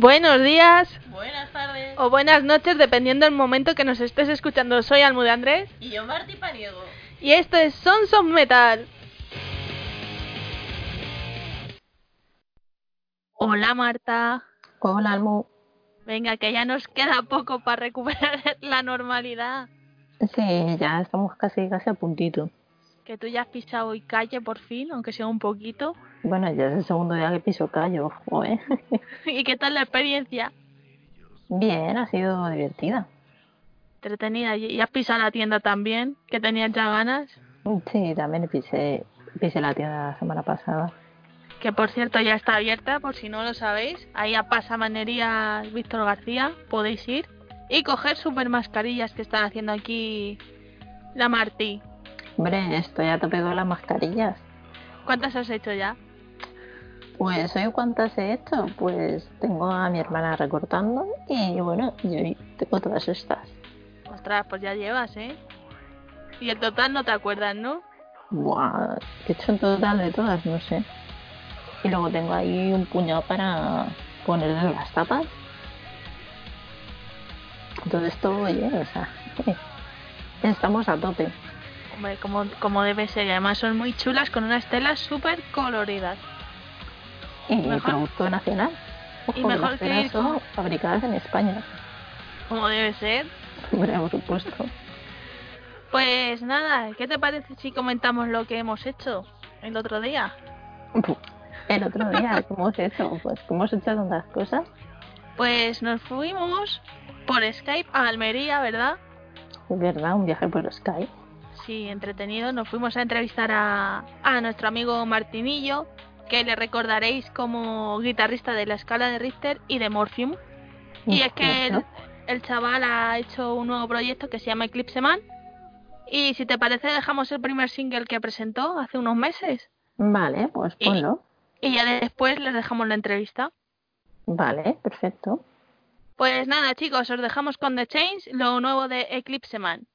Buenos días Buenas tardes. o buenas noches, dependiendo del momento que nos estés escuchando. Soy Almude Andrés Y yo, Marti Paniego. y esto es Sons of Metal. Hola Marta. Hola, Almu. Venga, que ya nos queda poco para recuperar la normalidad. Sí, ya estamos casi, casi a puntito. Que tú ya has pisado hoy calle por fin, aunque sea un poquito. Bueno, ya es el segundo día que piso callo, joder. ¿Y qué tal la experiencia? Bien, ha sido divertida. Entretenida. ¿Y has pisado la tienda también? ¿Que tenías ya ganas? Sí, también pisé, pisé la tienda la semana pasada. Que por cierto ya está abierta, por si no lo sabéis. Ahí a Pasamanería Víctor García podéis ir y coger super mascarillas que están haciendo aquí la Martí. Hombre, estoy a tope con las mascarillas. ¿Cuántas has hecho ya? Pues hoy cuántas he hecho, pues tengo a mi hermana recortando y bueno, yo tengo todas estas. Ostras, pues ya llevas, ¿eh? Y el total no te acuerdas, ¿no? Buah, ¿qué he hecho en total de todas? No sé. Y luego tengo ahí un puñado para ponerle las tapas. Todo esto, oye, o sea, estamos a tope. Hombre, como, como debe ser. Y además son muy chulas con unas telas súper coloridas. Y Mejor- producto nacional. Ojo, y mejor las que ir son fabricadas en España. Como debe ser. Hombre, por supuesto. Pues nada, ¿qué te parece si comentamos lo que hemos hecho el otro día? El otro día, ¿cómo hemos hecho? Pues que hemos hecho tantas cosas. Pues nos fuimos por Skype a Almería, ¿verdad? Es verdad, un viaje por Skype. Sí, entretenido. Nos fuimos a entrevistar a, a nuestro amigo Martinillo, que le recordaréis como guitarrista de la escala de Richter y de Morphium. Y es que el, chaval ha hecho un nuevo proyecto que se llama Eclipse Man. Y si te parece, dejamos el primer single que presentó hace unos meses. Vale, pues Y- ponlo. Y ya después les dejamos la entrevista. Vale, perfecto. Pues nada, chicos, os dejamos con The Change, lo nuevo de Eclipse Man.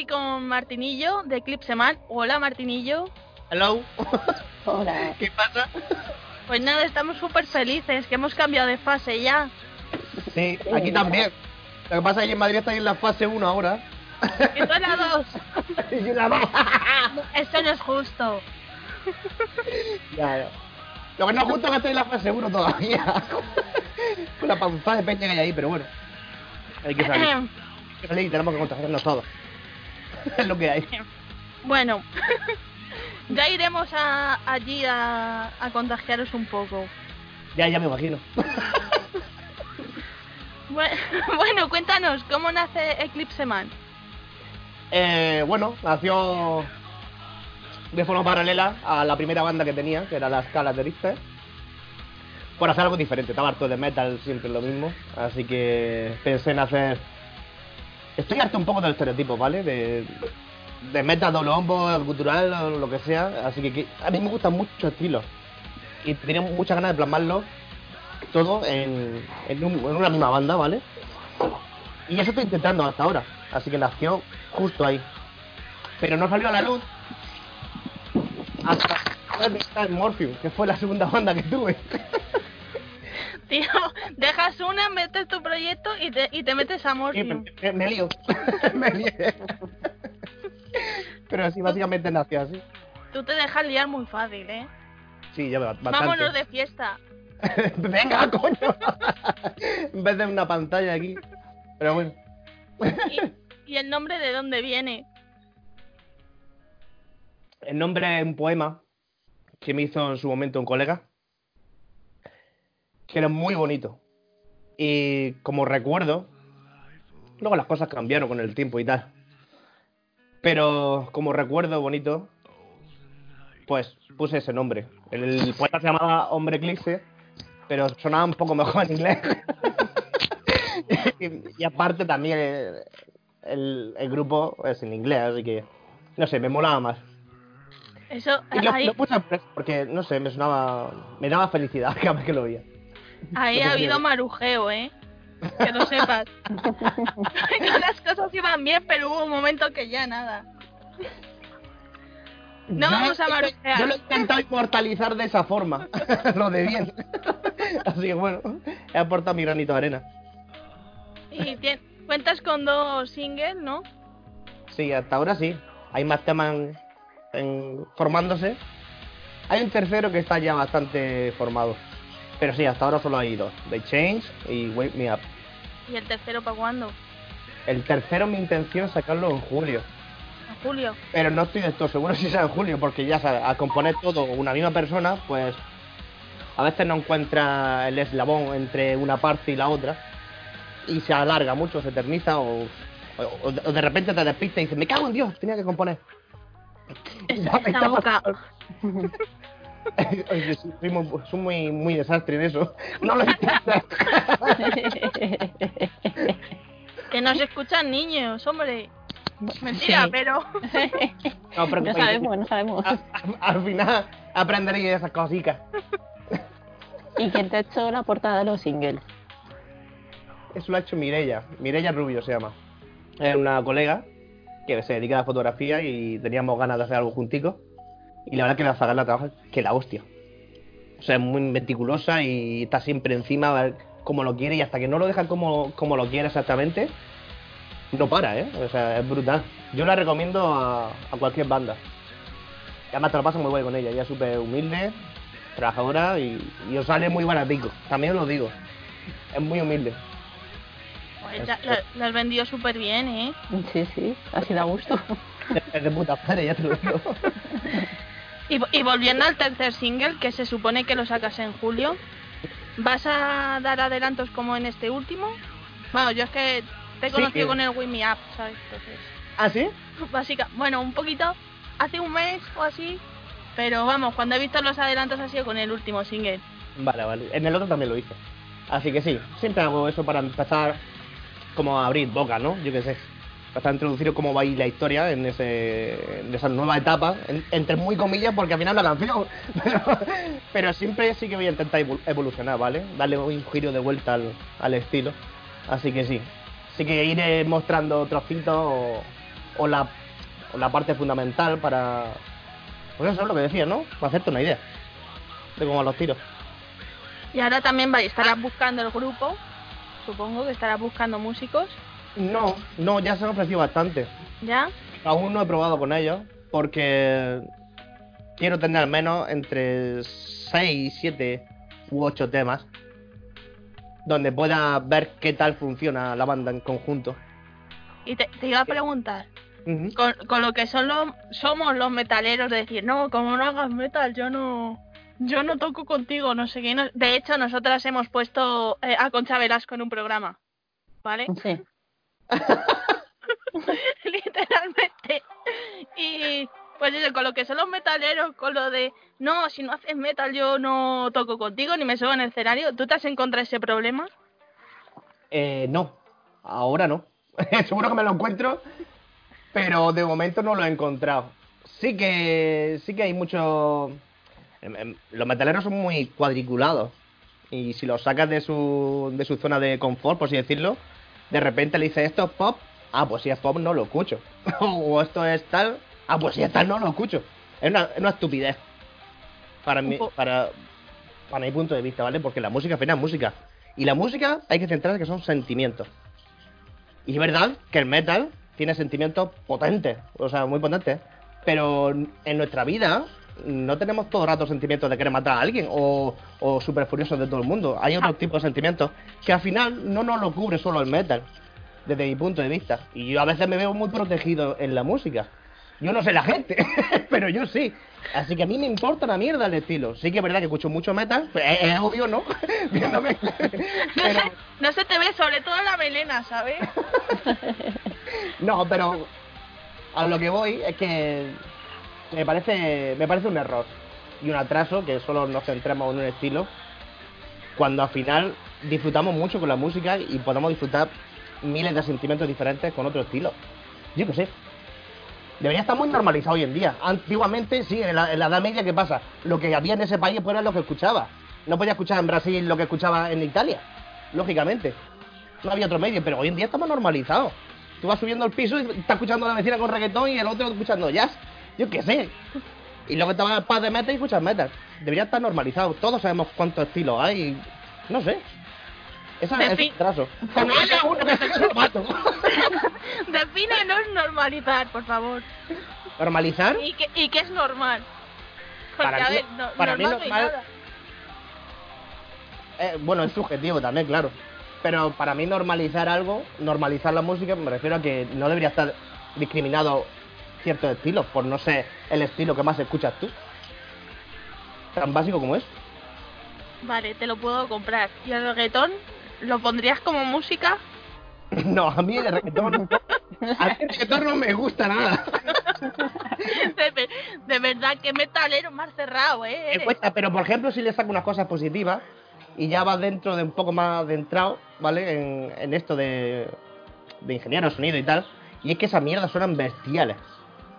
Aquí con Martinillo de Eclipse Man. Hola Martinillo. Hello. Hola. ¿Qué pasa? Pues nada, estamos súper felices que hemos cambiado de fase ya. Sí, aquí también. Lo que pasa es que en Madrid está en la fase 1 ahora. Que son las dos. y una dos. Esto no es justo. Claro. Lo que no es justo es que estoy en la fase 1 todavía. Con la panza de peña que hay ahí, pero bueno. Hay que salir. Hay que salir y tenemos que contagiarnos todos. Es lo que hay. Bueno, ya iremos a- allí a, a contagiaros un poco. Ya, ya me imagino. Bue- Bueno, cuéntanos, ¿cómo nace Eclipse Man? Eh, bueno, nació de forma paralela a la primera banda que tenía, que era las Calas de Richter, por hacer algo diferente. Estaba harto de metal, siempre lo mismo, así que pensé en hacer... Estoy harto un poco del estereotipo, ¿vale? De, de metal, doble cultural, lo que sea, así que, a mí me gustan muchos estilos y tenía muchas ganas de plasmarlo todo en, en un- en una misma banda, ¿vale? Y eso estoy intentando hasta ahora. Así que nació justo ahí. Pero no salió a la luz hasta en Morpheum, que fue la segunda banda que tuve. Tío, dejas una, metes tu proyecto y te, y te metes a Y Morpheum. me, lío. me lié. Pero sí, básicamente nació así. Tú te dejas liar muy fácil, ¿eh? Sí, ya bastante. Vámonos de fiesta. Venga, coño. en vez de una pantalla aquí. Pero bueno. ¿Y, y el nombre de dónde viene? El nombre es un poema que me hizo en su momento un colega, que era muy bonito. Y como recuerdo, luego las cosas cambiaron con el tiempo y tal. Pero como recuerdo bonito, pues puse ese nombre. El poeta se llamaba Hombre Eclipse, pero sonaba un poco mejor en inglés. y, y aparte también el, el- el grupo es en inglés, así que no sé, me molaba más. Eso, Y lo, ahí, lo puse porque, no sé, me sonaba. Me daba felicidad cada vez que lo veía. Ahí ha habido marujeo, ¿eh? Que lo sepas. Todas las cosas iban bien, pero hubo un momento que ya nada. No vamos a marujear. Yo lo he intentado inmortalizar de esa forma. lo de bien. Así que bueno, he aportado mi granito de arena. Y tien- cuentas con dos singles, ¿no? Sí, hasta ahora sí. Hay más temas en- en- formándose. Hay un tercero que está ya bastante formado. Pero sí, hasta ahora solo hay dos. The Change y Wake Me Up. ¿Y el tercero para cuándo? El tercero mi intención es sacarlo en julio. En julio. Pero no estoy de todo seguro si sea en julio, porque ya sabes, al componer todo una misma persona, pues a veces no encuentra el eslabón entre una parte y la otra y se alarga mucho, se eterniza o, o- o de- repente te despista y dices, me cago en Dios, tenía que componer. Esa está boca. soy muy, soy muy, muy desastre en eso. No lo intentes. Que no se escuchan niños, hombre. Mentira, Sí. pero. No, pero No sabemos, no sabemos. a- a- al final aprenderéis esas cositas. ¿Y quién te ha hecho la portada de los singles? Eso lo ha hecho Mirella, Mirella Rubio se llama. Es una colega que se dedica a la fotografía y teníamos ganas de hacer algo junticos. Y la verdad que la zaga la trabaja que la hostia. O sea, es muy meticulosa y está siempre encima a ver cómo lo quiere y hasta que no lo deja como, como lo quiere exactamente, no para, ¿eh? O sea, es brutal. Yo la recomiendo a, a cualquier banda. Y además te lo pasas muy guay con ella. Ella es súper humilde, trabajadora y, y os sale muy baratico. También os lo digo. Es muy humilde. Pues lo has vendido súper bien, ¿eh? Sí, sí, así da gusto. Es de puta madre, ya te lo digo. Y, vo- y volviendo al tercer single, que se supone que lo sacas en julio, ¿vas a dar adelantos como en este último? Bueno, yo es que te he Sí, conocido con el Win Me Up, ¿sabes? Entonces, ¿Ah, sí? básica, bueno, un poquito, hace un mes o así, pero vamos, cuando he visto los adelantos ha sido con el último single. Vale, vale. En el otro también lo hice. Así que sí, siempre hago eso para empezar como a abrir boca, ¿no? Yo qué sé. Para introducir cómo va a ir la historia en, ese, en esa nueva etapa, en- entre muy comillas, porque al final una canción. Pero, pero siempre sí que voy a intentar evol- evolucionar, ¿vale? Darle un giro de vuelta al, al estilo. Así que sí. Sí que iré mostrando trocitos o, o la, o la parte fundamental para... Pues eso es lo que decía, ¿no? Para hacerte una idea de cómo los tiros. Y ahora también estarás buscando el grupo, supongo que estarás buscando músicos, No, no, ya se han ofrecido bastante. ¿ya? Aún no he probado con ellos porque quiero tener al menos entre 6, 7 u 8 temas donde pueda ver qué tal funciona la banda en conjunto. Y te, te iba a preguntar, con, con lo que son los, somos los metaleros, de decir, no, como no hagas metal, yo no, yo no toco contigo, no sé qué. no- De hecho, nosotras hemos puesto eh, a Concha Velasco en un programa, ¿vale? Sí. Literalmente. Y pues eso, con lo que son los metaleros, con lo de, no, si no haces metal yo no toco contigo ni me subo en el escenario, ¿tú te has encontrado ese problema? Eh, no, ahora no. Seguro que me lo encuentro, pero de momento no lo he encontrado. Sí que, sí que hay mucho. em, em, Los metaleros son muy cuadriculados. Y si los sacas de su, de su zona de confort, por así decirlo, de repente le dices esto es pop, ah, pues si es pop no lo escucho. o esto es tal, ah, pues si es tal no lo escucho. Es una, es una estupidez. Para mi, para, para mi punto de vista, ¿vale? Porque la música al final es música. Y la música hay que centrarse que son sentimientos. Y es verdad que el metal tiene sentimientos potentes, o sea, muy potentes. Pero en nuestra vida no tenemos todo el rato sentimientos de querer matar a alguien o, o súper furiosos de todo el mundo. Hay otros tipos de sentimientos que al final no nos lo cubre solo el metal, desde mi punto de vista. Y yo a veces me veo muy protegido en la música. Yo no sé la gente, pero yo sí. Así que a mí me importa una mierda el estilo. Sí que es verdad que escucho mucho metal, pues, es, es obvio, ¿no? Viéndome. No, Pero- se, no se te ve, sobre todo la melena, ¿sabes? No, pero a lo que voy es que me parece, me parece un error y un atraso que solo nos centremos en un estilo cuando al final disfrutamos mucho con la música y podemos disfrutar miles de sentimientos diferentes con otro estilo. Yo qué sé. Debería estar muy normalizado hoy en día. Antiguamente, sí, en la, en la Edad Media, ¿qué pasa? Lo que había en ese país pues era lo que escuchaba. No podía escuchar en Brasil lo que escuchaba en Italia, lógicamente. No había otro medio, pero hoy en día estamos normalizados. Tú vas subiendo al piso y estás escuchando la vecina con reggaetón y el otro escuchando jazz. Yo qué sé. Y luego te vas al paz de metal y escuchas metal. Debería estar normalizado. Todos sabemos cuántos estilos hay. No sé. Esa es un trazo. Como haya uno que se mato. Defínenos normalizar, por favor. ¿Normalizar? ¿Y qué, y qué es normal? Porque, Para a mí- ver, no, para mí normal no hay normal- nada. Eh, bueno, es subjetivo también, claro. Pero para mí normalizar algo, normalizar la música, me refiero a que no debería estar discriminado ciertos estilos por no ser el estilo que más escuchas tú. Tan básico como es. Vale, te lo puedo comprar. ¿Y el reggaetón? ¿Lo pondrías como música? No, a mí el reggaetón, a mí el reggaetón no me gusta nada. De, ve- de verdad, que metalero más cerrado, ¿eh? Me cuesta, pero por ejemplo, si le saco unas cosas positivas y ya vas dentro de un poco más adentrado, ¿vale? En, en esto de, de ingeniero de sonido y tal. Y es que esas mierdas suenan bestiales.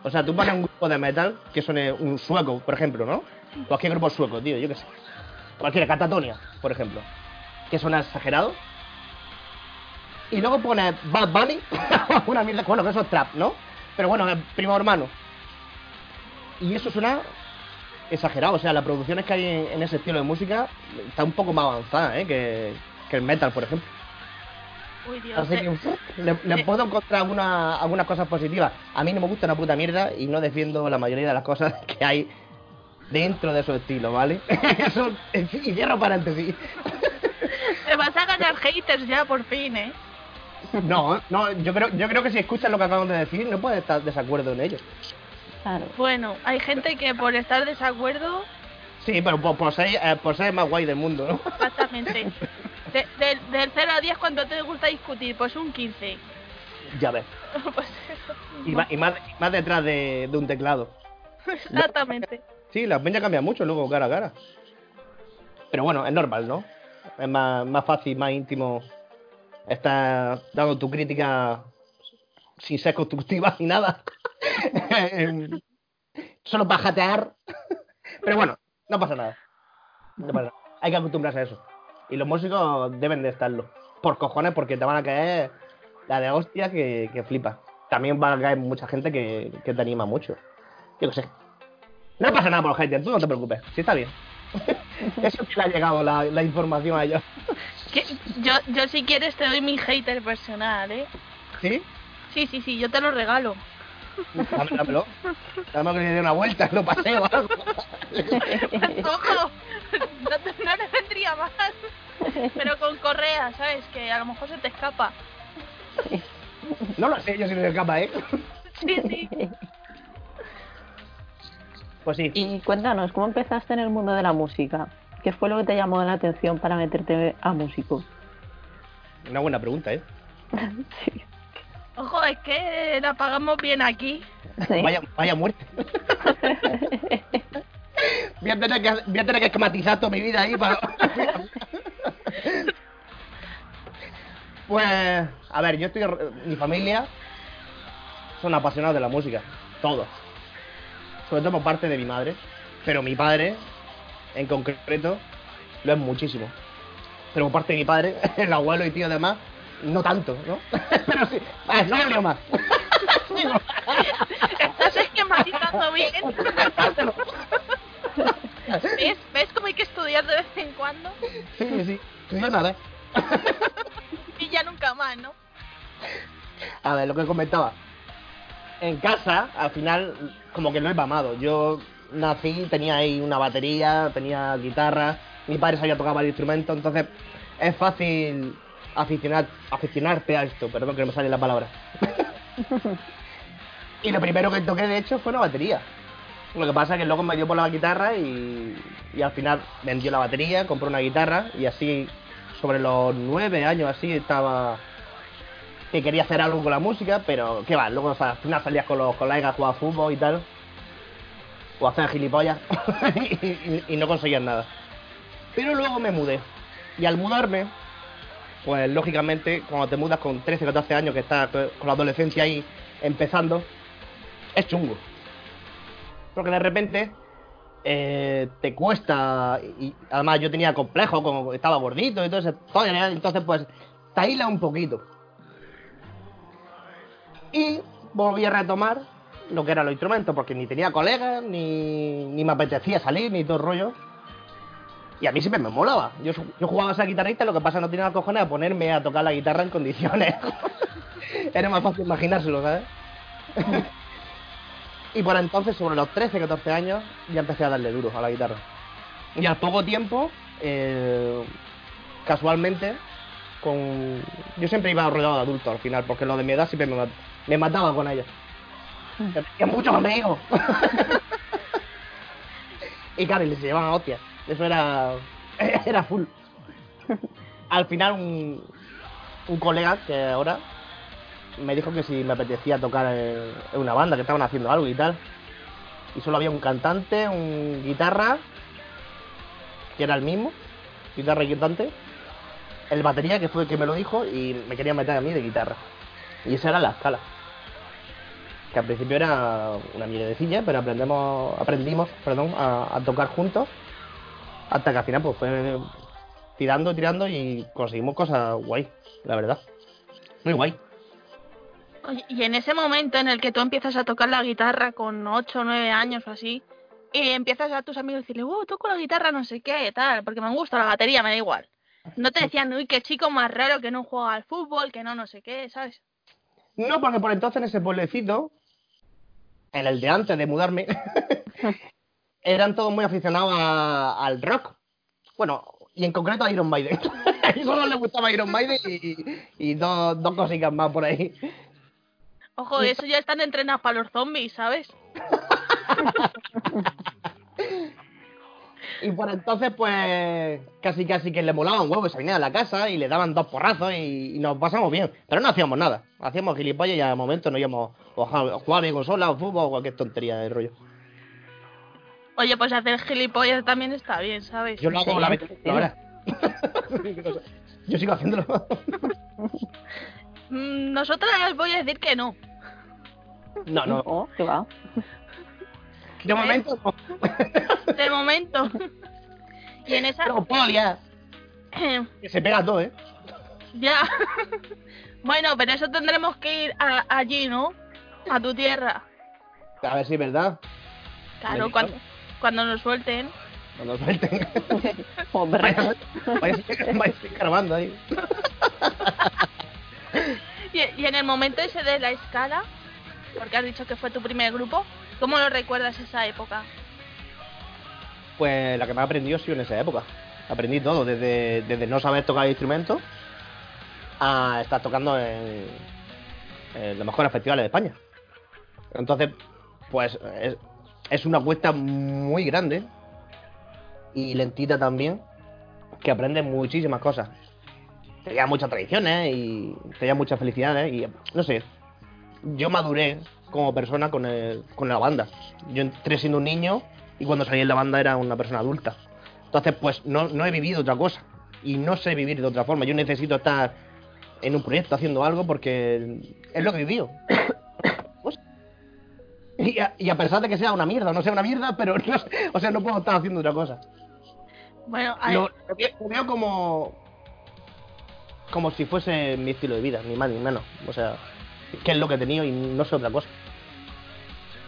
O sea, tú pones un grupo de metal que suene un sueco, por ejemplo, ¿no? Cualquier grupo sueco, tío, yo qué sé. Cualquiera, Catatonia, por ejemplo. Que suena exagerado. Y luego pones Bad Bunny, una mierda, bueno, que eso es trap, ¿no? Pero bueno, es primo hermano. Y eso suena exagerado. O sea, las producciones que hay en, en ese estilo de música está un poco más avanzada, ¿eh? Que, que el metal, por ejemplo. Uy, Dios. Así eh, que le, le Sí. puedo encontrar alguna- algunas cosas positivas. A mí no me gusta una puta mierda y no defiendo la mayoría de las cosas que hay dentro de su estilo, ¿vale? Eso, y cierro paréntesis. Te vas a ganar haters ya, por fin, ¿eh? No, no, yo creo, yo creo que si escuchas lo que acabamos de decir, no puedes estar desacuerdo en ello. Claro. Bueno, hay gente que por estar desacuerdo, Sí, pero por, por ser, eh, por ser el más guay del mundo, ¿no? exactamente. De- del- del 0 a 10, ¿cuánto te gusta discutir? Pues un 15. ya ves. pues eso. Y más, y más, más detrás de, de un teclado. Exactamente. Sí, la peña cambia mucho luego cara a cara. Pero bueno, es normal, ¿no? Es más, más fácil, más íntimo estar dando tu crítica sin ser constructiva ni nada. Solo para jatear. Pero bueno, no pasa nada. No pasa nada. Hay que acostumbrarse a eso. Y los músicos deben de estarlo. Por cojones, porque te van a caer la de hostia que, que flipa. también va a caer mucha gente que, que te anima mucho. Yo qué sé. No pasa nada por los haters, tú no te preocupes, sí está bien. Eso que le ha llegado la, la información a ellos. Que yo, yo si quieres te doy mi hater personal, ¿eh? ¿Sí? Sí, sí, sí, yo te lo regalo. Dame, dámelo. Dame que le dé una vuelta, lo paseo o algo. ¡Ojo! No, te- no le vendría mal. Pero con correa, ¿sabes? Que a lo mejor se te escapa. No lo sé yo si me escapa, ¿eh? Sí, sí. Pues sí. Y cuéntanos, ¿cómo empezaste en el mundo de la música? ¿Qué fue lo que te llamó la atención para meterte a músico? Una buena pregunta, ¿eh? sí. Ojo, es que la pagamos bien aquí. Sí. Vaya, vaya muerte. Voy a, tener que, voy a tener que esquematizar toda mi vida ahí para... pues, a ver, yo estoy... Mi familia son apasionados de la música. Todos. Sobre todo por parte de mi madre. Pero mi padre, en concreto, lo es muchísimo. Pero por parte de mi padre, el abuelo y tío además, no tanto, ¿no? Pero sí. A ver, no me lío más. Estás esquematizando bien. ¿Ves? ¿Ves cómo hay que estudiar de vez en cuando? Sí, sí. No nada. Y ya nunca más, ¿no? A ver, lo que comentaba. En casa, al final, como que no he mamado. Yo nací, tenía ahí una batería, tenía guitarra, mi padre sabía tocar varios instrumentos, entonces es fácil aficionar, aficionarte a esto, perdón que no me sale la palabra. y lo primero que toqué, de hecho, fue una batería. Lo que pasa es que luego me dio por la guitarra y, al final vendió la batería, compró una guitarra y así, sobre los nueve años así, estaba que quería hacer algo con la música, pero qué va, luego o sea, al final salías con los colegas a jugar fútbol y tal, o hacer gilipollas, y, y- y no conseguías nada. Pero luego me mudé, y al mudarme, pues lógicamente, cuando te mudas con 13, 14 años, que estás con la adolescencia ahí empezando, es chungo. Porque de repente eh, te cuesta, y además yo tenía complejo, como estaba gordito y todo ese entonces pues te un poquito. Y volví a retomar lo que eran los instrumentos, porque ni tenía colegas, ni, ni me apetecía salir, ni todo el rollo. Y a mí siempre me molaba. Yo, yo jugaba a ser guitarrista, lo que pasa no tenía los cojones a ponerme a tocar la guitarra en condiciones. Era más fácil imaginárselo, ¿sabes? y por entonces, sobre los 13, 14 años, ya empecé a darle duro a la guitarra. Y al poco tiempo, eh, casualmente, con... Yo siempre iba rodeado de adultos al final, porque lo de mi edad siempre me, mat- me mataba con ellos. Yo tenía muchos amigos. y claro, y les llevaban a hostias. Eso era... era full. Al final, un, un colega que ahora me dijo que si me apetecía tocar en, una banda, que estaban haciendo algo y tal. Y solo había un cantante, un guitarra, que era el mismo, guitarra y cantante, el batería que fue el que me lo dijo y me quería meter a mí de guitarra. Y esa era la escala. Que al principio era una mierdecilla, pero aprendemos, aprendimos perdón, a tocar juntos. Hasta que al final pues fue tirando, tirando y conseguimos cosas guay, la verdad. Muy guay. Oye, y en ese momento en el que tú empiezas a tocar la guitarra con 8 o 9 años o así, y empiezas a tus amigos a decirle, oh, toco la guitarra, no sé qué, tal, porque me gusta la batería, me da igual. No te decían, uy, qué chico más raro que no juega al fútbol, que no, no sé qué, ¿sabes? No, porque por entonces en ese pueblecito, en el de antes de mudarme, eran todos muy aficionados a- al rock. Bueno, y en concreto a Iron Maiden. ellos solo les gustaba Iron Maiden y, y dos, dos cositas más por ahí. Ojo, eso ya están entrenados para los zombies, ¿sabes? Y por entonces, pues, casi casi que le molaba un huevo, se venía a la casa y le daban dos porrazos y, y nos pasamos bien. Pero no hacíamos nada. Hacíamos gilipollas y al momento no íbamos a jugar en consola o fútbol o cualquier tontería de rollo. Oye, pues hacer gilipollas también está bien, ¿sabes? Yo lo hago Sí, la vez, verdad. Yo sigo haciéndolo. Mm, Nosotras voy a decir que no. No, no. Oh, ¿qué va? De momento no. De momento. y en esa... Pero puedo liar. Que se pega todo, ¿eh? Ya. bueno, pero eso tendremos que ir a- allí, ¿no? A tu tierra. A ver si es verdad. Claro, cuando, cuando nos suelten. Cuando suelten. Hombre. Vaya, vaya, vaya escarbando ahí. Y, y en el momento ese de la escala, porque has dicho que fue tu primer grupo, ¿cómo lo recuerdas esa época? Pues la que más aprendí ha sido en esa época. Aprendí todo, desde, desde no saber tocar instrumentos a estar tocando en, en los mejores festivales de España. Entonces, pues es, es una cuesta muy grande y lentita también, que aprendes muchísimas cosas. Te llevan muchas tradiciones y te llevan muchas felicidades y no sé, yo maduré como persona con, el- con la banda. Yo entré siendo un niño y cuando salí en la banda era una persona adulta. Entonces, pues no, no he vivido otra cosa y no sé vivir de otra forma. Yo necesito estar en un proyecto haciendo algo porque es lo que he vivido. Y, a, y a pesar de que sea una mierda no sea una mierda, pero no o sea, no puedo estar haciendo otra cosa. Bueno, a- Lo, lo veo- como como si fuese mi estilo de vida, ni más ni menos. O sea, que es lo que he tenido y no sé otra cosa.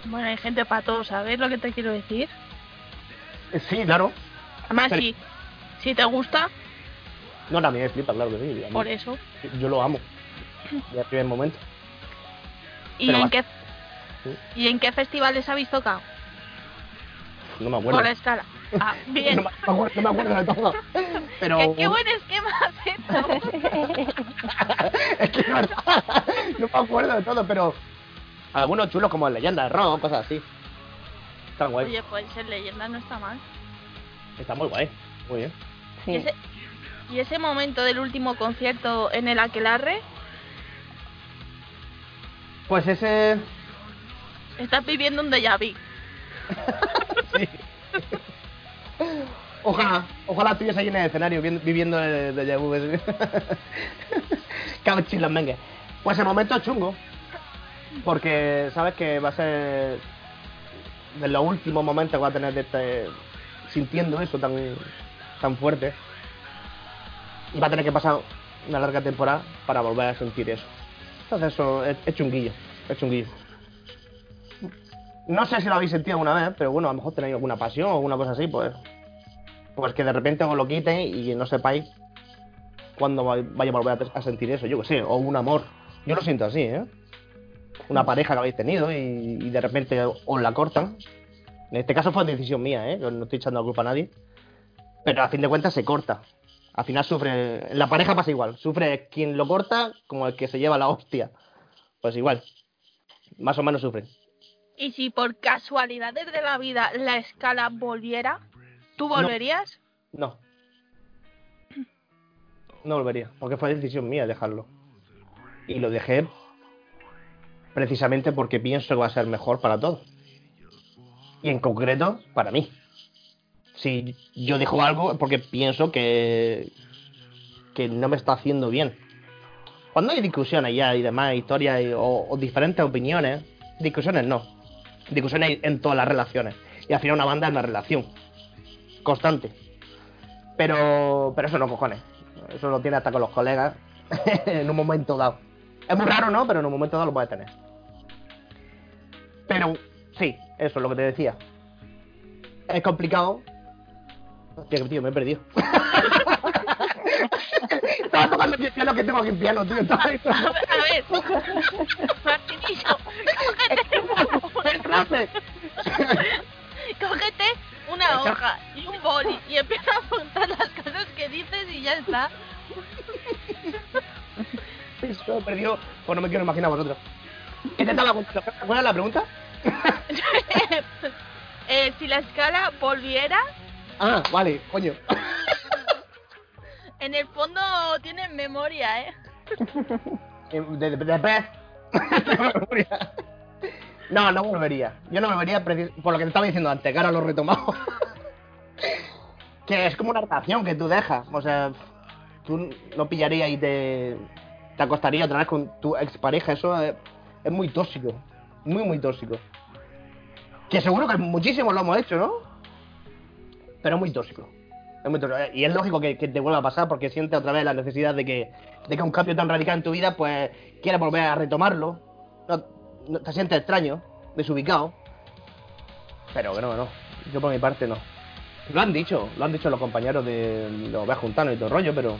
bueno, hay gente para todo, ¿sabes lo que te quiero decir? Sí, claro. Además, Pero- si, si te gusta, No, también me flipa, claro que sí. por eso. Yo lo amo. Desde el primer momento. ¿Y Pero en, qué. ¿Y en qué festivales habéis tocado? No me acuerdo. Por la escala. Ah, bien. No me, acuerdo, no me acuerdo de todo. Pero. ¿Qué, qué buen esquema has hecho. es que no, no me acuerdo de todo, pero. Algunos chulos como leyenda de rock, cosas así. Están guay. Oye, pues en leyenda no está mal. Está muy guay. Muy bien. Y ese, y ese momento del último concierto en el Aquelarre, Pues ese. Estás viviendo un déjà vu. Sí. Ojalá, ojalá estuviese ahí en el escenario vi- viviendo de, de Vu. Cabechis los mengues. Pues el momento es chungo. Porque sabes que va a ser de los últimos momentos que va a tener de este. sintiendo eso tan, tan fuerte. Y va a tener que pasar una larga temporada para volver a sentir eso. Entonces eso es, es chunguillo. Es chunguillo. No sé si lo habéis sentido alguna vez, pero bueno, a lo mejor tenéis alguna pasión o alguna cosa así, pues. Pues que de repente os lo quiten y no sepáis cuándo vaya a volver a, sentir eso, yo que sé, o un amor. Yo lo siento así, ¿eh? Una pareja que habéis tenido y, y de repente os la cortan. En este caso fue decisión mía, ¿eh? Yo no estoy echando la culpa a nadie. Pero a fin de cuentas se corta. Al final sufre. En la pareja pasa igual. Sufre quien lo corta como el que se lleva la hostia. Pues igual. Más o menos sufren. Y si por casualidades de la vida la escala volviera, ¿tú volverías? No. No volvería, porque fue decisión mía dejarlo. Y lo dejé precisamente porque pienso que va a ser mejor para todos. Y en concreto, para mí. Si yo dejo algo es porque pienso que, que no me está haciendo bien. Cuando hay discusiones ya y demás, historias y- o, o diferentes opiniones, discusiones no. Discusiones en todas las relaciones. Y al final una banda es una relación constante. Pero, pero eso no cojones. Eso lo tiene hasta con los colegas en un momento dado. Es muy raro, ¿no? Pero en un momento dado lo puedes tener. Pero sí, eso es lo que te decía. Es complicado. Tío, me he perdido. Estaba tocando el piano que tengo aquí en piano, tío. A ver, Perdóname. cógete una hoja y un boli y empieza a apuntar las cosas que dices y ya está. Eso, he perdido. Pues no me quiero imaginar a vosotros. ¿Qué te estaba contando? ¿Cuál es la pregunta? Eh, si la escala volviera, Ah, vale, coño. en el fondo tienen memoria, ¿eh? Eh, De, de, de pez. No, no volvería. Yo no volvería por lo que te estaba diciendo antes, que ahora lo he retomado. que es como una relación que tú dejas. O sea, tú no pillarías y te, te acostarías otra vez con tu expareja. Eso es, es muy tóxico. Muy, muy tóxico. Que seguro que muchísimos lo hemos hecho, ¿no? Pero es muy tóxico. Es muy tóxico. Y es lógico que, que te vuelva a pasar porque sientes otra vez la necesidad de que, de que un cambio tan radical en tu vida, pues quieras volver a retomarlo. No, no- te sientes extraño, desubicado. Pero que no, no. Yo por mi parte no. Lo han dicho, lo han dicho los compañeros de los Veas Juntanos y todo el rollo, pero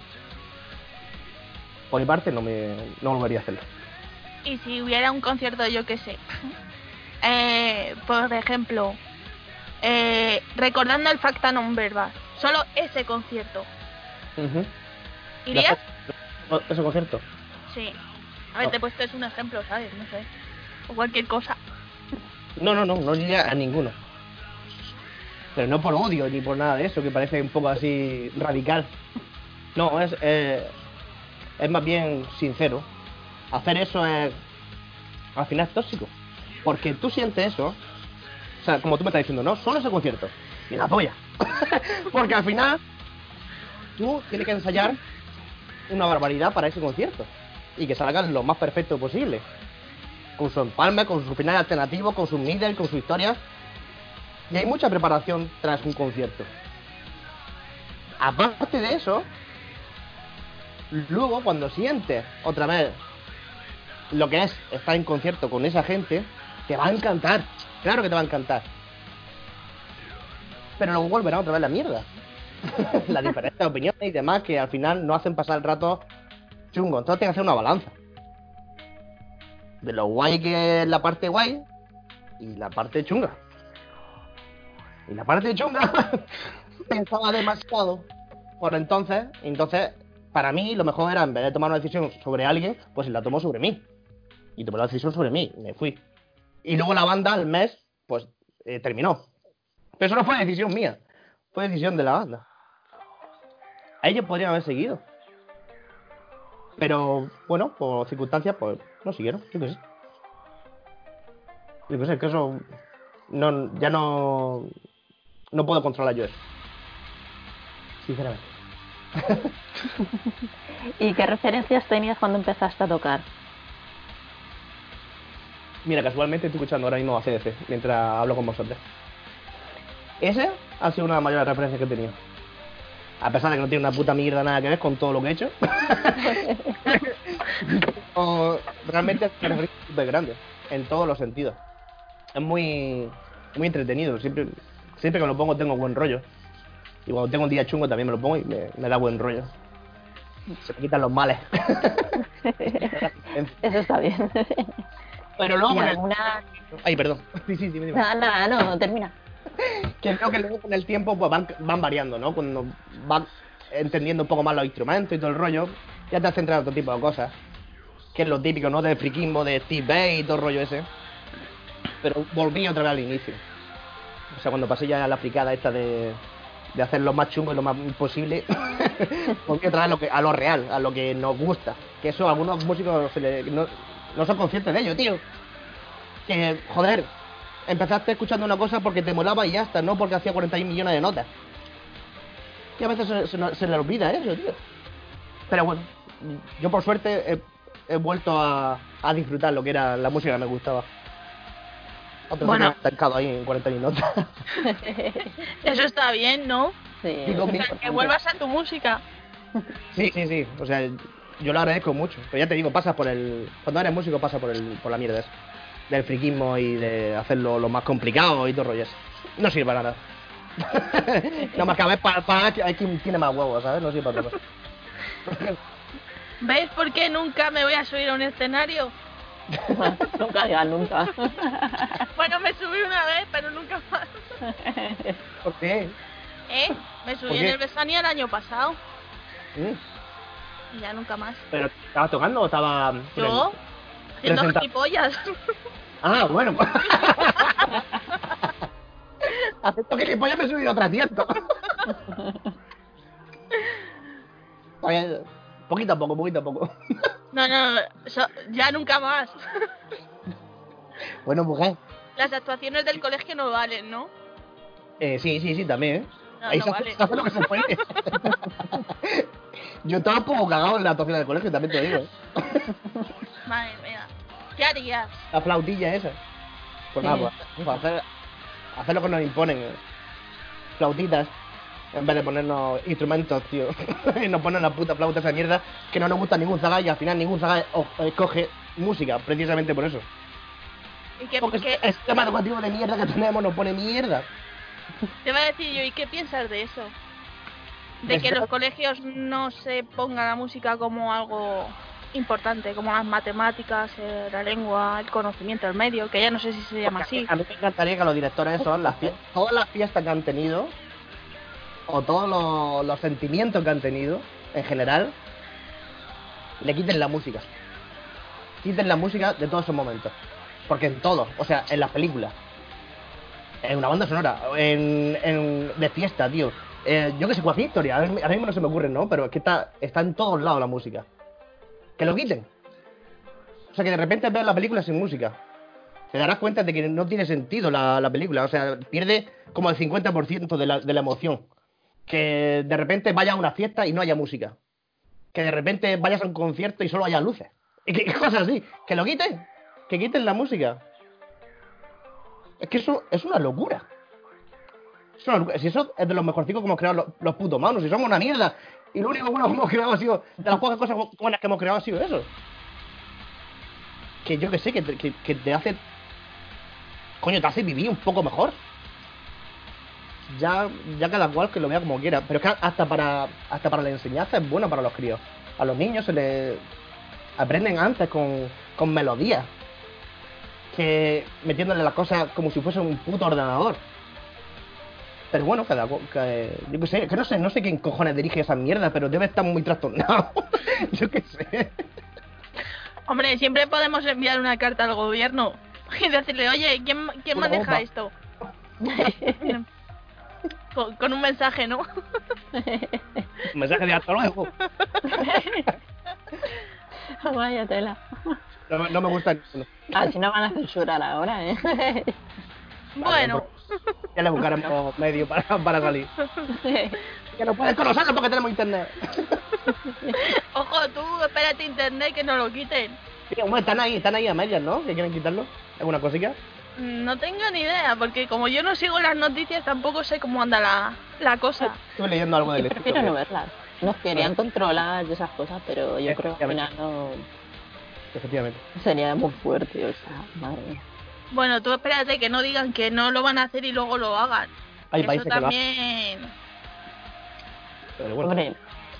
por mi parte no me no volvería a hacerlo. Y si hubiera un concierto, yo qué sé. Eh, por ejemplo, eh, recordando el Facta Non Verbal. Solo ese concierto. ¿Irías? Ese concierto. Sí. A ver, No. te he puesto es un ejemplo, ¿sabes? No sé. O cualquier cosa. No, no, no, no iría a ninguno. Pero no por odio ni por nada de eso, que parece un poco así radical. No, es, eh, es más bien sincero. Hacer eso es. Al final es tóxico. Porque tú sientes eso. O sea, como tú me estás diciendo, no, solo ese concierto. Y la polla. Porque al final. Tú tienes que ensayar una barbaridad para ese concierto. Y que salgan lo más perfecto posible con su empalme, con su final alternativo, con sus middle, con su historia. Y hay mucha preparación tras un concierto. Aparte de eso, luego cuando sientes otra vez lo que es estar en concierto con esa gente, te va a encantar. Claro que te va a encantar. Pero luego volverá otra vez la mierda. Las diferentes opiniones y demás que al final no hacen pasar el rato chungo. Entonces tienes que hacer una balanza de lo guay que es la parte guay y la parte chunga. Y la parte chunga pensaba demasiado por entonces, entonces para mí lo mejor era en vez de tomar una decisión sobre alguien, pues la tomó sobre mí. Y tomó la decisión sobre mí, me fui. Y luego la banda al mes, pues eh, terminó. Pero eso no fue decisión mía, fue decisión de la banda. Ellos podrían haber seguido. Pero bueno, por circunstancias, pues no siguieron, yo qué sé. Yo qué sé, que eso. No, ya no. No puedo controlar yo eso. Sinceramente. ¿Y qué referencias tenías cuando empezaste a tocar? Mira, casualmente estoy escuchando ahora mismo a CDC mientras hablo con vosotros. Ese ha sido una de las mayores referencias que he tenido. A pesar de que no tiene una puta mierda nada que ver con todo lo que he hecho. O realmente es una referencia súper grande. En todos los sentidos. Es muy, muy entretenido. Siempre, siempre que me lo pongo tengo buen rollo. Y cuando tengo un día chungo también me lo pongo y me, me da buen rollo. Se me quitan los males. Eso está bien. Pero luego ¿Y con el- alguna... Ay, perdón. Sí, sí, dime, dime. Nada, nada, no, termina. que creo que luego con el tiempo pues van, van variando, ¿no? Cuando vas entendiendo un poco más los instrumentos y todo el rollo, ya te has centrado en otro tipo de cosas. Que es lo típico, ¿no? Del friquismo de Steve Bay y todo el rollo ese. Pero volví otra vez al inicio. O sea, cuando pasé ya a la fricada esta de, de hacer lo más chungo y lo más imposible, volví a lo, que, a lo real, a lo que nos gusta. Que eso a algunos músicos no, no son conscientes de ello, tío. Que, joder, empezaste escuchando una cosa porque te molaba y ya está, no porque hacía 41 millones de notas. Y a veces se, se, le olvida eso, tío. Pero bueno, yo por suerte he, he vuelto a, a disfrutar lo que era la música que me gustaba. Bueno. estancado ahí en 41 notas. Eso está bien, ¿no? Sí. Digo, mira, Que vuelvas a tu música. Sí, sí, sí. O sea, yo lo agradezco mucho. Pero ya te digo, pasas por el. Cuando eres músico, pasas por el, por la mierda esa. Del friquismo y de hacerlo lo más complicado y todo rollo ese. No sirve para nada. no más que a ver, para, para hay quien tiene más huevos, ¿sabes? No sirve para otra ¿Ves por qué nunca me voy a subir a un escenario? nunca digas nunca. Bueno, me subí una vez, pero nunca más. ¿Por qué? ¿Eh? Me subí ¿Por en el Besania el año pasado y ya nunca más. ¿Pero estabas tocando o estaba.? ¿Yo? Haciendo gilipollas. Ah, bueno. Acepto que ya me he subido otro asiento. Poquito a poco, poquito a poco. No, no, so- ya nunca más. Bueno, mujer. Las actuaciones del colegio no valen, ¿no? Eh, sí, sí, sí, también, ¿eh? No, Ahí no se, hace, vale. se hace lo que se puede. Yo estaba un poco cagado en la actuación del colegio, también te digo. ¿eh? Madre mía. ¿Qué harías? La flautilla esa. Pues nada, pues, pues hacer, hacer lo que nos imponen. eh. Flautitas. En vez de ponernos instrumentos, tío. y nos ponen la puta flauta esa mierda que no nos gusta ningún zaga y al final ningún zaga escoge música, precisamente por eso. ¿Y qué, Porque qué- el sistema educativo de mierda que tenemos nos pone mierda. te iba a decir yo, ¿y qué piensas de eso? De que los colegios no se ponga la música como algo importante, como las matemáticas, eh, la lengua, el conocimiento, el medio, que ya no sé si se llama Porque así. A mí me encantaría que los directores son las todas las fiestas que han tenido o todos los, los sentimientos que han tenido en general le quiten la música. Quiten la música de todos esos momentos. Porque en todo, o sea, en las películas, en una banda sonora, en, en de fiesta, tío. Eh, yo que sé, cualquier historia, ahora mismo no se me ocurre, ¿no? Pero es que está, está en todos lados la música. Que lo quiten. O sea, que de repente veas la película sin música te darás cuenta de que no tiene sentido la, la película. O sea, pierde como el 50% de la, de la emoción. Que de repente vayas a una fiesta y no haya música. Que de repente vayas a un concierto y solo haya luces. Y que, cosas así. Que lo quiten. Que quiten la música. Es que eso es una locura. Es una locura. Si eso es de los mejorcicos que hemos creado los, los putos manos. Si somos una mierda. Y lo único bueno que hemos creado ha sido. De las pocas cosas buenas que hemos creado ha sido eso. Que yo que sé, que que, que te hace coño, te hace vivir un poco mejor. Ya, ya cada cual que lo vea como quiera. Pero es que hasta para, hasta para la enseñanza es bueno para los críos. A los niños se les aprenden antes con, con melodías. Que metiéndole las cosas como si fuese un puto ordenador. Pero bueno, cada que, yo qué sé, que no sé, no sé quién cojones dirige esa mierda, pero debe estar muy trastornado. yo qué sé. Hombre, siempre podemos enviar una carta al gobierno y decirle, oye, ¿quién, quién maneja bomba. esto? con, con un mensaje, ¿no? Un mensaje de hasta luego. Vaya tela. No, me- no me gusta ninguno. Así no van a censurar ahora, ¿eh? bueno, Ya le buscaremos medio para, para salir. Que no puedes conocerlo porque tenemos internet. ojo, tú espérate internet que no lo quiten. Sí, hombre, están ahí, están ahí a medias, ¿no? Que quieren quitarlo. ¿Alguna cosilla? No tengo ni idea, porque como yo no sigo las noticias, tampoco sé cómo anda la, la cosa. Estuve leyendo algo del Yo prefiero no verlas. Nos querían controlar y esas cosas, pero yo creo que al final no Efectivamente. sería muy fuerte, o sea, madre mía. Bueno, tú espérate que no digan que no lo van a hacer y luego lo hagan. Hay Eso países que también... pero bueno. Hombre,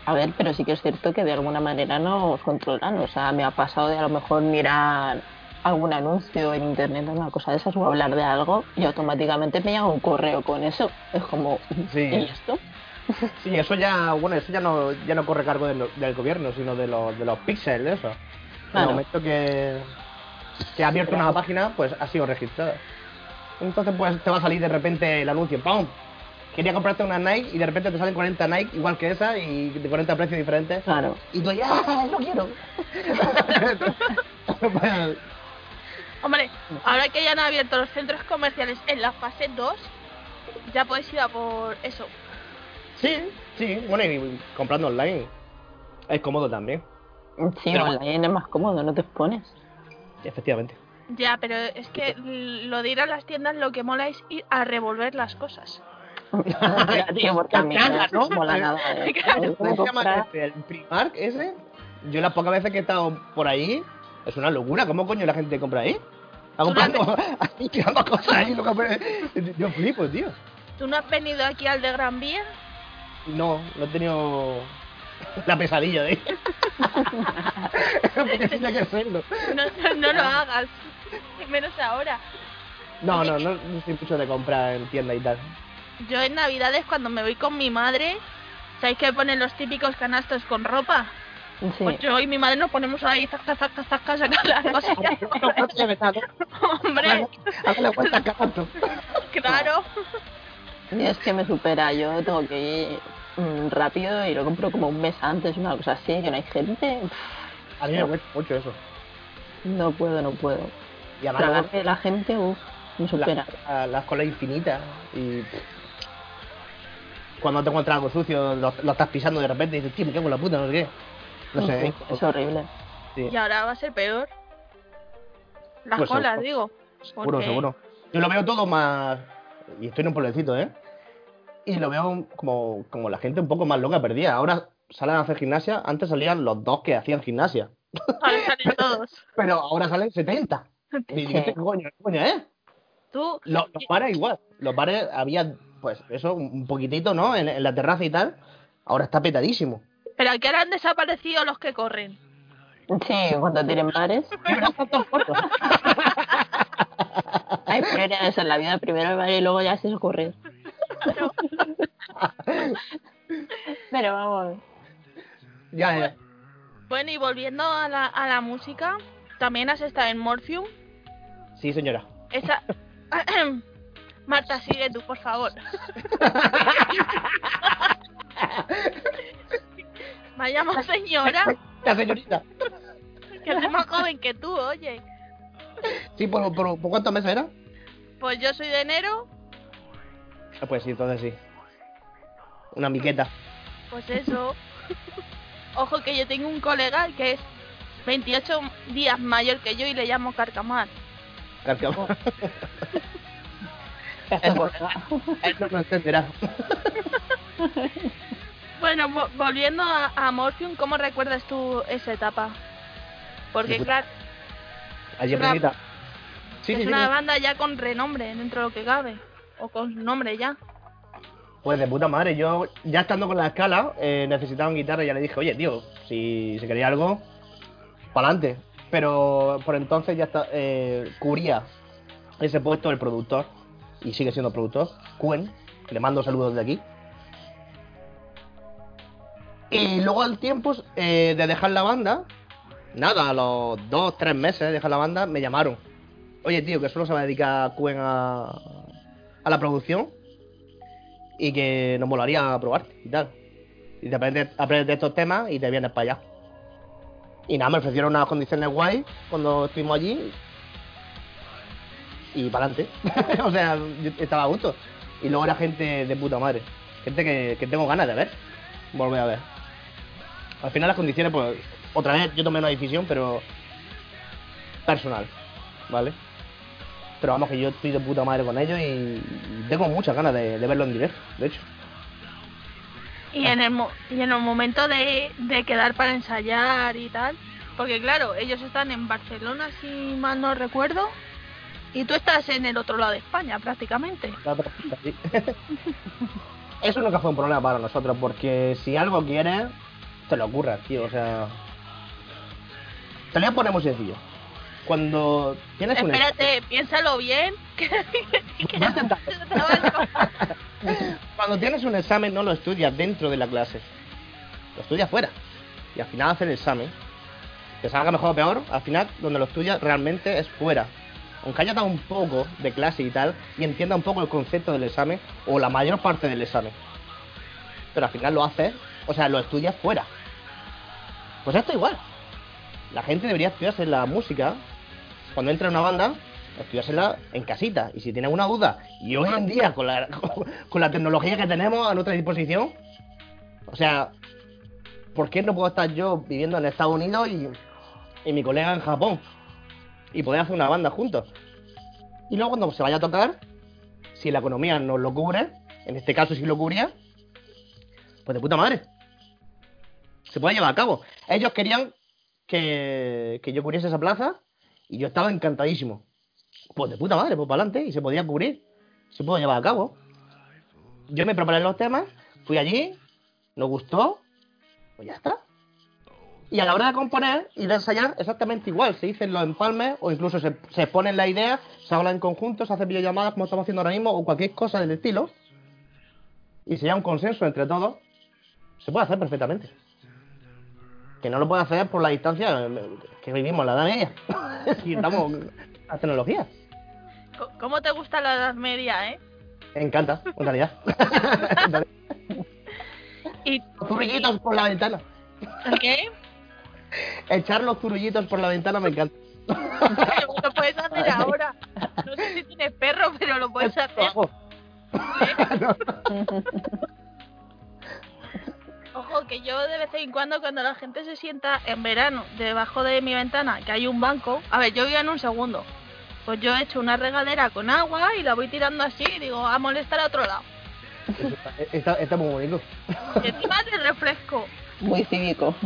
a ver, pero sí que es cierto que de alguna manera nos controlan. O sea, me ha pasado de a lo mejor mirar algún anuncio en internet o una cosa de esas o hablar de algo y automáticamente me llega un correo con eso. Es como, Sí. ¿y esto? Sí, eso ya, bueno, eso ya no, ya no corre cargo del, del gobierno, sino de los, de los píxeles, eso. En el momento que, que ha abierto una página, pues ha sido registrada. Entonces, pues te va a salir de repente el anuncio, ¡pum! Quería comprarte una Nike y de repente te salen 40 Nike igual que esa y de 40 precios diferentes. Claro. Y tú ya, ¡ah, lo quiero! Pues, Hombre, ahora que ya han abierto los centros comerciales en la fase 2, ya podéis ir a por eso. sí, sí, bueno, y comprando online es cómodo también, Sí, Pero- online es más cómodo, no te expones. efectivamente. Ya, pero es que lo de ir a las tiendas lo que mola es ir a revolver las cosas. Ya, tío, porque a mí no mola nada. ¿eh? Claro. ¿Cómo se llama comprar- este? ¿El Primark ese? Yo las pocas veces que he estado por ahí, es una locura. ¿Cómo coño la gente compra ahí? Está comprando, tirando cosas ahí. Lo que... Yo flipo, tío. ¿Tú no has venido aquí al de Gran Vía? No, no he tenido la pesadilla de ir. Porque tenía que hacerlo. No, no, no lo hagas. Menos ahora. No, no, no, no soy mucho de comprar en tienda y tal. Yo en Navidades cuando me voy con mi madre, ¿sabéis que ponen los típicos canastos con ropa? Sí. Pues yo y mi madre nos ponemos ahí, las cosas. No te lleves nada. Hombre, Hazle cuenta cagazo. claro. Y es que me supera, yo tengo que ir mm, rápido y lo compro como un mes antes, una cosa así, que no hay gente. Uf, A mí me cuesta mucho eso. No puedo, no puedo. Y además luego la gente, uff, me supera. la- la- las colas infinitas y cuando te encuentras algo sucio lo, lo estás pisando de repente y dices tío me cago en la puta no sé qué no sé Uf, es horrible. sí. Y ahora va a ser peor. Las Pues colas, seguro. digo. seguro porque- seguro yo lo veo todo más y estoy en un pueblecito eh y lo veo como, como la gente un poco más loca perdida. Ahora salen a hacer gimnasia, antes salían los dos que hacían gimnasia. Ahora salen todos. Pero ahora salen 70. Y ¿qué coño, qué coño es? Tú, Los, los bares igual. Los bares había, pues eso, un poquitito, ¿no? En, en la terraza y tal. Ahora está petadísimo. Pero aquí ahora han desaparecido los que corren. Sí, cuando tienen bares. Hay prioridades en la vida. Primero el bar y luego ya se ocurre. Pero vamos. ya, ya. Bueno, y volviendo a la, a la música, también has estado en Morphium. Sí, señora. Esa... Marta, sigue tú, por favor. Me llamo señora, La señorita. que es más joven que tú, oye. Sí, ¿por, por, por cuántos meses era? Pues yo soy de enero, Ah, Pues sí, entonces sí. Una miqueta. pues eso. Ojo que yo tengo un colega que es 28 días mayor que yo y le llamo Carcamar. Por- Él no lo entenderá. Bueno, vo- volviendo a, a Morphium, ¿cómo recuerdas tú esa etapa? Porque claro, Allí. Sí, es sí, sí. una banda ya con renombre dentro de lo que cabe. O con nombre ya. Pues de puta madre, yo ya estando con la escala, eh, necesitaba una guitarra y ya le dije, oye, tío, si, si quería algo, para adelante. Pero por entonces ya está, eh, cubría ese puesto el productor, y sigue siendo productor, Cuen, le mando saludos de aquí. Y luego al tiempo eh, de dejar la banda, nada, a los dos, tres meses de dejar la banda, me llamaron. Oye, tío, que solo se va a dedicar Cuen a, a la producción y que nos molaría probarte y tal. Y te aprendes, de estos temas y te vienes para allá. Y nada, me ofrecieron unas condiciones guay cuando estuvimos allí. Y para adelante. o sea, yo estaba a gusto. Y luego era gente de puta madre. Gente que, que tengo ganas de ver. Volver a ver. Al final las condiciones, pues, otra vez yo tomé una decisión, pero personal. ¿Vale? Pero vamos que yo estoy de puta madre con ellos y tengo muchas ganas de, de verlo en directo, de hecho. Y en el, mo- y en el momento de, de quedar para ensayar y tal. Porque claro, ellos están en Barcelona, si mal no recuerdo. Y tú estás en el otro lado de España, prácticamente. Eso nunca fue un problema para nosotros, porque si algo quieres, te lo ocurra, tío. O sea. Te lo voy a poner muy sencillo. Cuando tienes un Espérate, piénsalo bien. que- que- Cuando tienes un examen no lo estudias dentro de la clase. Lo estudias fuera. Y al final hacer el examen. Que salga mejor o peor, al final donde lo estudias realmente es fuera. Aunque haya dado un poco de clase y tal, y entienda un poco el concepto del examen, o la mayor parte del examen. Pero al final lo haces, o sea, lo estudias fuera. Pues esto igual. La gente debería estudiarse la música cuando entra en una banda, estudiársela en casita. Y si tienes una duda, y hoy en día con la, con la tecnología que tenemos a nuestra disposición, o sea, ¿por qué no puedo estar yo viviendo en Estados Unidos y, y mi colega en Japón? Y poder hacer una banda juntos. Y luego cuando se vaya a tocar, si la economía nos lo cubre, en este caso sí lo cubría, pues de puta madre. Se puede llevar a cabo. Ellos querían que, que yo cubriese esa plaza y yo estaba encantadísimo. Pues de puta madre, pues para adelante y se podía cubrir. Se pudo llevar a cabo. Yo me preparé los temas, fui allí, nos gustó, pues ya está. Y a la hora de componer y de ensayar, exactamente igual. Se dicen los empalmes o incluso se, se ponen la idea, se habla en conjunto, se hacen videollamadas como estamos haciendo ahora mismo o cualquier cosa del estilo. Y se llega a un consenso entre todos. Se puede hacer perfectamente. Que no lo puede hacer por la distancia que vivimos en la edad media. si estamos la tecnología. ¿Cómo te gusta la Edad Media, eh? Me encanta, en realidad. Y, Los por la ventana. ¿El qué? Echar los zurullitos por la ventana me encanta. Lo puedes hacer ahora. No sé si tienes perro, pero lo puedes hacer. hago. Ojo, que yo de vez en cuando, cuando la gente se sienta en verano debajo de mi ventana, que hay un banco, a ver, yo vivo en un segundo, pues yo he hecho una regadera con agua y la voy tirando así y digo, a molestar a otro lado. Está, está muy bonito. Y encima de refresco. Muy cívico.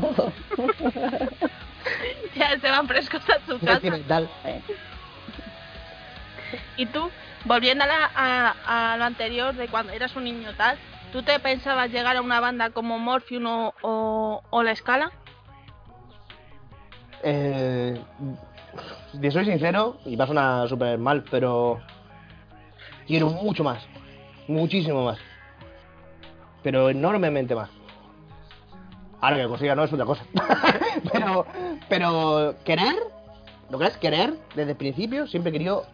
Ya se van frescos a tu casa. Y tú, volviendo a, la- a, a lo anterior de cuando eras un niño tal, ¿tú te pensabas llegar a una banda como Morpheum o, o, o La Escala? Eh, si soy sincero, y va a sonar súper mal, pero quiero mucho más. Muchísimo más. Pero enormemente más. Ahora que consiga no es otra cosa. pero, pero querer, lo que es querer, desde el principio, siempre he querido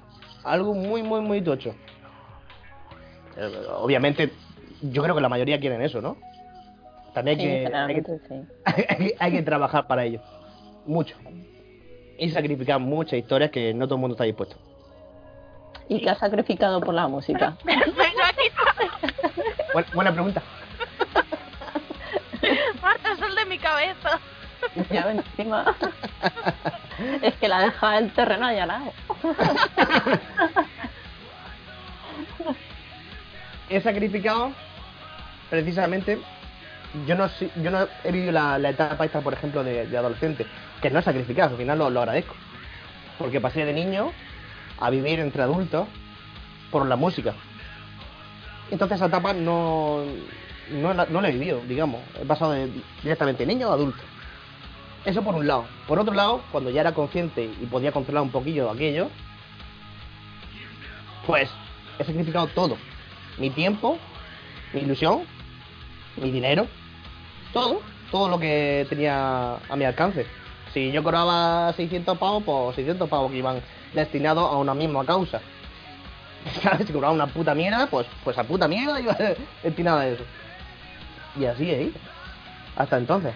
algo muy, muy, muy tocho. Eh, obviamente, yo creo que la mayoría quieren eso, ¿no? También hay que, hay que, sí. hay, hay que trabajar para ello. Mucho. Y sacrificar muchas historias que no todo el mundo está dispuesto. ¿Y qué has sacrificado por la música? Buena pregunta. Marta, sol de mi cabeza. Ya ven encima. Es que la deja el terreno allanado. He sacrificado precisamente. Yo no, sé- yo no he vivido la, la etapa esta, por ejemplo, de, de adolescente, que no he sacrificado, al final lo, lo agradezco. Porque pasé de niño a vivir entre adultos por la música. Entonces esa etapa no, no, no la he vivido, digamos. He pasado directamente niño a adulto. Eso por un lado. Por otro lado, cuando ya era consciente y podía controlar un poquillo aquello, pues he sacrificado todo. Mi tiempo, mi ilusión, mi dinero, todo, todo lo que tenía a mi alcance. Si yo cobraba 600 pavos, pues 600 pavos que iban destinados a una misma causa. ¿Sabes? Si cobraba una puta mierda, pues, pues a puta mierda iba destinada a eso. Y así he ido. Hasta entonces.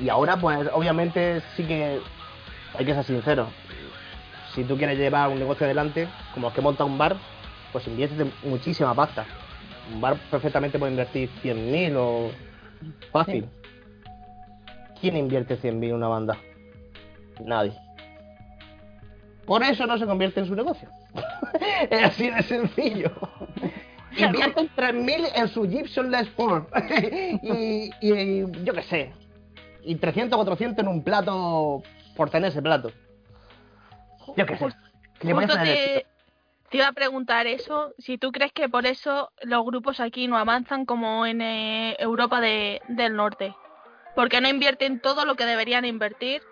Y ahora, pues, obviamente, sí que hay que ser sincero. Si tú quieres llevar un negocio adelante, como el que monta un bar, pues invierte muchísima pasta. Un bar perfectamente puede invertir 100.000 o fácil. ¿Quién invierte 100.000 en una banda? Nadie. Por eso no se convierte en su negocio. es así de sencillo. Invierten 3.000 en su Gibson Les Paul. y, y yo qué sé. Y 300 o 400 en un plato por tener ese plato. Yo qué sé. Le te, te iba a preguntar eso, si tú crees que por eso los grupos aquí no avanzan como en eh, Europa de- del Norte. Porque no invierten todo lo que deberían invertir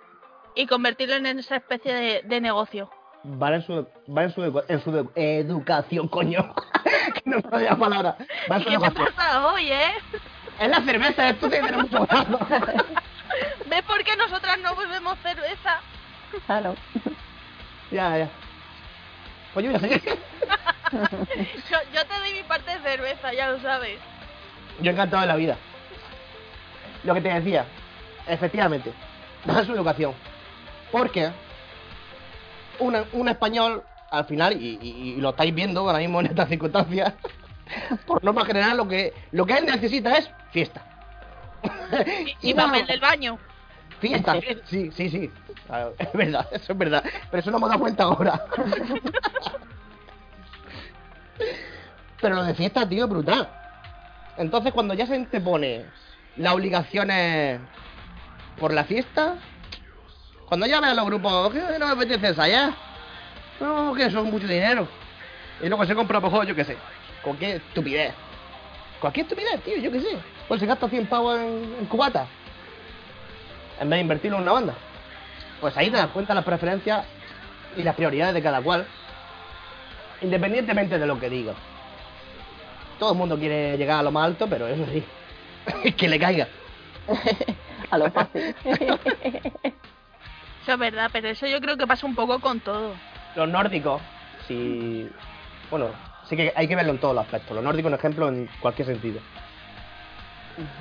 y convertirlo en esa especie de, de negocio. Va en su, va en su, en su edu- educación, coño. que no me la palabra. Va en su ¿Qué te educación. pasa hoy, eh? Es la cerveza, esto tiene mucho grado. ¿Ves por qué nosotras no bebemos cerveza? Claro. ya, ya. Pues yo voy a seguir. Yo, yo te doy mi parte de cerveza, ya lo sabes. Yo encantado de la vida. Lo que te decía, efectivamente, va en su educación. Porque una- un español, al final, y, y- y lo estáis viendo ahora mismo en estas circunstancias, por norma general, lo que, lo que él necesita es fiesta. Y, papel del baño. Fiesta. Sí, sí, sí. Claro, Es verdad, eso es verdad. Pero eso no me he dado cuenta ahora. Pero lo de fiesta, tío, es brutal. Entonces, cuando ya se te pone las obligaciones por la fiesta, cuando ya vean los grupos, que no me apetece ensayar, no, que son mucho dinero. Y luego se compra, pues, yo qué sé, cualquier estupidez. Cualquier estupidez, tío, yo qué sé. Pues se gasta 100 pavos en, en cubata en vez de invertirlo en una banda. Pues ahí te das cuenta las preferencias y las prioridades de cada cual, independientemente de lo que diga. Todo el mundo quiere llegar a lo más alto, pero eso sí, que le caiga. A lo fácil. Eso es verdad, pero eso yo creo que pasa un poco con todo. Los nórdicos, si. Bueno, sí que hay que verlo en todos los aspectos. Los nórdicos, un ejemplo, en cualquier sentido.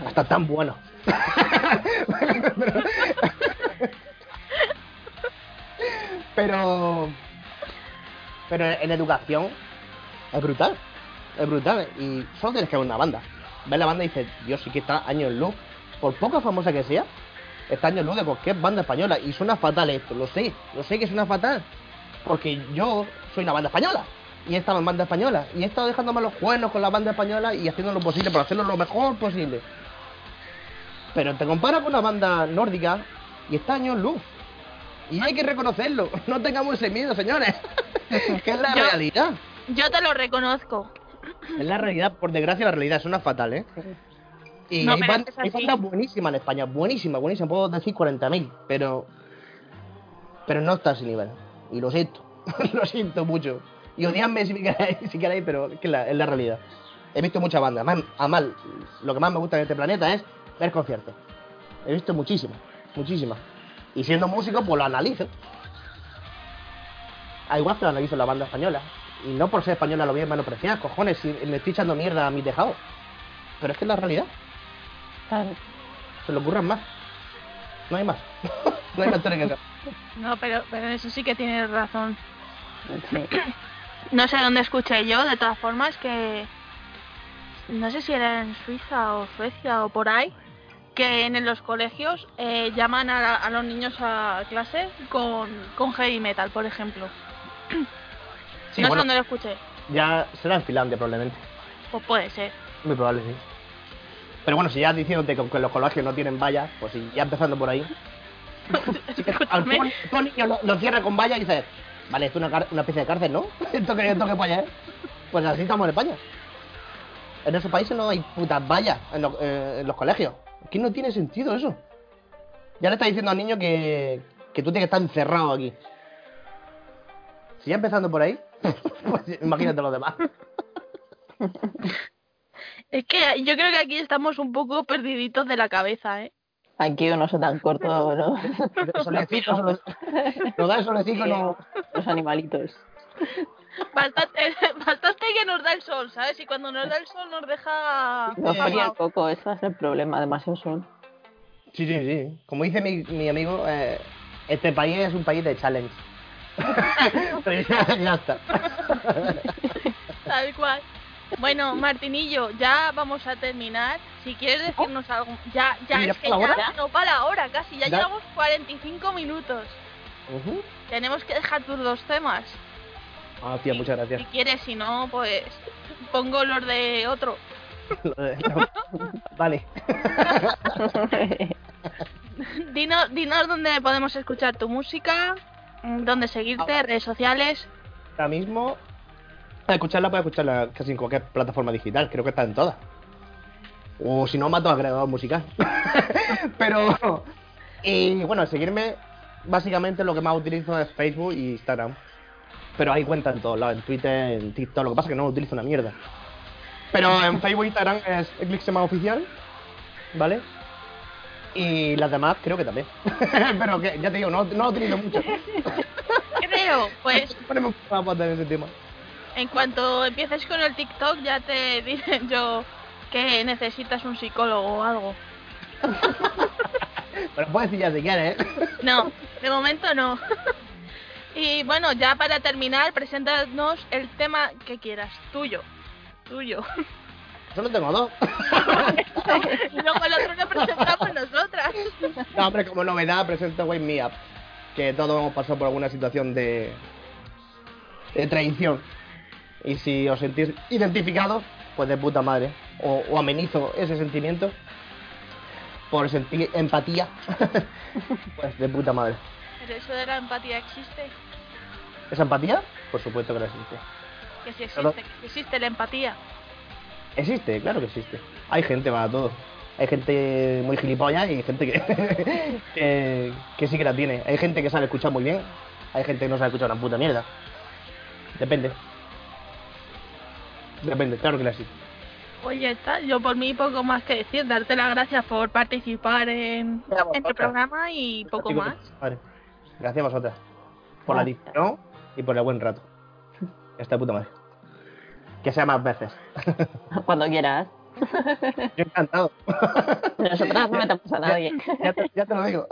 Hasta tan buenos. pero. Pero en educación es brutal. Es brutal. Y solo tienes que ver una banda. Ves la banda y dices, Dios, sí que está años luz. Por poco famosa que sea, está años luz de cualquier banda española. Y suena fatal esto, lo sé. Lo sé que suena fatal. Porque yo soy una banda española. y he estado en banda española. Y he estado dejándome los cuernos con la banda española y haciendo lo posible por hacerlo lo mejor posible. Pero te comparas con una banda nórdica y está años luz. Y hay que reconocerlo. No tengamos ese miedo, señores. que es la Yo- realidad. Yo te lo reconozco. Es la realidad, por desgracia, la realidad suena fatal, ¿eh? Y No, hay, pero ban- es hay bandas buenísimas en España, buenísimas, buenísimas. Puedo decir 40.000, pero. Pero no está a ese nivel. Y lo siento, lo siento mucho. Y odiadme si queréis, si queréis, pero es que la- es la realidad. He visto muchas bandas. Además, además, lo que más me gusta de este planeta es ver conciertos. He visto muchísimas, muchísimas. Y siendo músico, pues lo analizo. A igual que lo analizo la banda española. Y no por ser española lo voy a menospreciar, cojones, si me estoy echando mierda a mi tejado. Pero es que es la realidad. Claro. Se lo ocurran más. No hay más. no hay más que hacer. No, pero, pero eso sí que tienes razón. Sí. No sé dónde escuché yo, de todas formas, que. No sé si era en Suiza o Suecia o por ahí. Que en los colegios eh, llaman a, la- a los niños a clase con, con heavy metal, por ejemplo. Sí, no bueno, sé dónde lo escuché. ya será en Finlandia probablemente. Pues puede ser. Muy probable, sí. Pero bueno, si ya diciéndote que, que los colegios no tienen vallas, pues sí, ya empezando por ahí. Que al al niño lo, lo cierras con vallas y dices, vale, esto es una, una especie de cárcel, ¿no? ¿Esto que, esto que polla es? Pues así estamos en España. En esos países no hay putas vallas en, lo- eh, en los colegios. Es que no tiene sentido eso. Ya le estás diciendo al niño que, que tú tienes que estar encerrado aquí. Si ya empezando por ahí, pues imagínate los demás. Es que yo creo que aquí estamos un poco perdiditos de la cabeza, ¿eh? Aquí uno se tan corto, ¿no? Solecito, sole- nos da el solecito, no. Los animalitos. Bastante, bastante que nos da el sol, ¿sabes? Y cuando nos da el sol nos deja... Nos fría el coco, ese es el problema, demasiado sol. Sí, sí, sí. Como dice mi, mi amigo, eh, este país es un país de challenge. Pero ya, ya está. Tal cual. Bueno, Martinillo, ya vamos a terminar. Si quieres decirnos algo, ya, ya, ¿Ya es que ya hora? no para la hora casi, ya, ¿Ya? llevamos 45 minutos. Ujú. Tenemos que dejar tus dos temas. Ah, tía, muchas Si gracias. quieres, si no, pues pongo los de otro. Vale. Dinos, dinos dónde podemos escuchar tu música, dónde seguirte, redes sociales. Ahora mismo, escucharla puedes escucharla casi en cualquier plataforma digital. Creo que está en todas. O si no, mato al creador musical. Pero, y bueno, al seguirme, básicamente lo que más utilizo es Facebook y Instagram. Pero hay cuenta en todos lados, en Twitter, en TikTok. Lo que pasa es que no utilizo una mierda. Pero en Facebook e Instagram es Eclipse Oficial, ¿vale? Y las demás creo que también. Pero que, ya te digo, no, no lo utilizo mucho. Creo, pues Ponemos una pata en ese tema. En cuanto empieces con el TikTok ya te diré yo que necesitas un psicólogo o algo. Pero puedes decir ya si quieres, ¿eh? No, de momento no. Y bueno, ya para terminar, preséntanos el tema que quieras, tuyo. Tuyo. Solo tengo dos. Luego el otro lo presentamos nosotras. No, hombre, como novedad presento Wake Me Up. Que todos hemos pasado por alguna situación de, de traición. Y si os sentís identificados, pues de puta madre. O, o amenizo ese sentimiento por sentir empatía. pues de puta madre. Pero eso de la empatía existe. ¿Esa empatía? Por supuesto que no existe. Que sí Claro. existe, que existe la empatía. Existe, claro que existe. Hay gente para todo. Hay gente muy gilipollas y hay gente que, que, que sí que la tiene. Hay gente que sabe escuchar muy bien. Hay gente que no sabe escuchar una puta mierda. Depende. Depende, claro que la existe. Oye, está, yo por mí poco más que decir, darte las gracias por participar en, Ya, en el programa y poco más. Vale. Gracias a vosotras. Por la difusión y por el buen rato. Esta puta madre. Que sea más veces. Cuando quieras. Yo encantado. Nosotras no metamos a nadie. ya, te, ya te lo digo.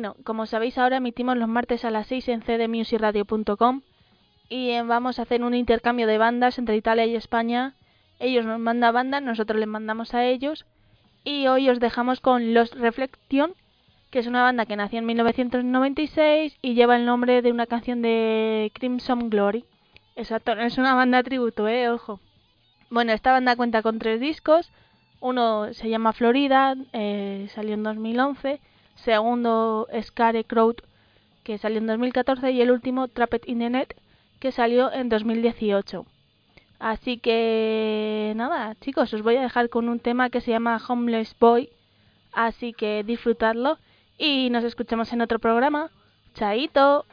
Bueno, como sabéis ahora emitimos los martes a las 6 en cdmusicradio.com y eh, vamos a hacer un intercambio de bandas entre Italia y España. Ellos nos mandan bandas, nosotros les mandamos a ellos y hoy os dejamos con Los Reflection, que es una banda que nació en 1996 y lleva el nombre de una canción de Crimson Glory. Exacto, es una banda tributo, eh, ojo. Bueno, esta banda cuenta con tres discos. Uno se llama Florida, eh, salió en 2011. Segundo, Scare Crowd, que salió en 2014. Y el último, Trapped in the Net, que salió en 2018. Así que nada, chicos, os voy a dejar con un tema que se llama Homeless Boy. Así que disfrutadlo y nos escuchamos en otro programa. Chaito.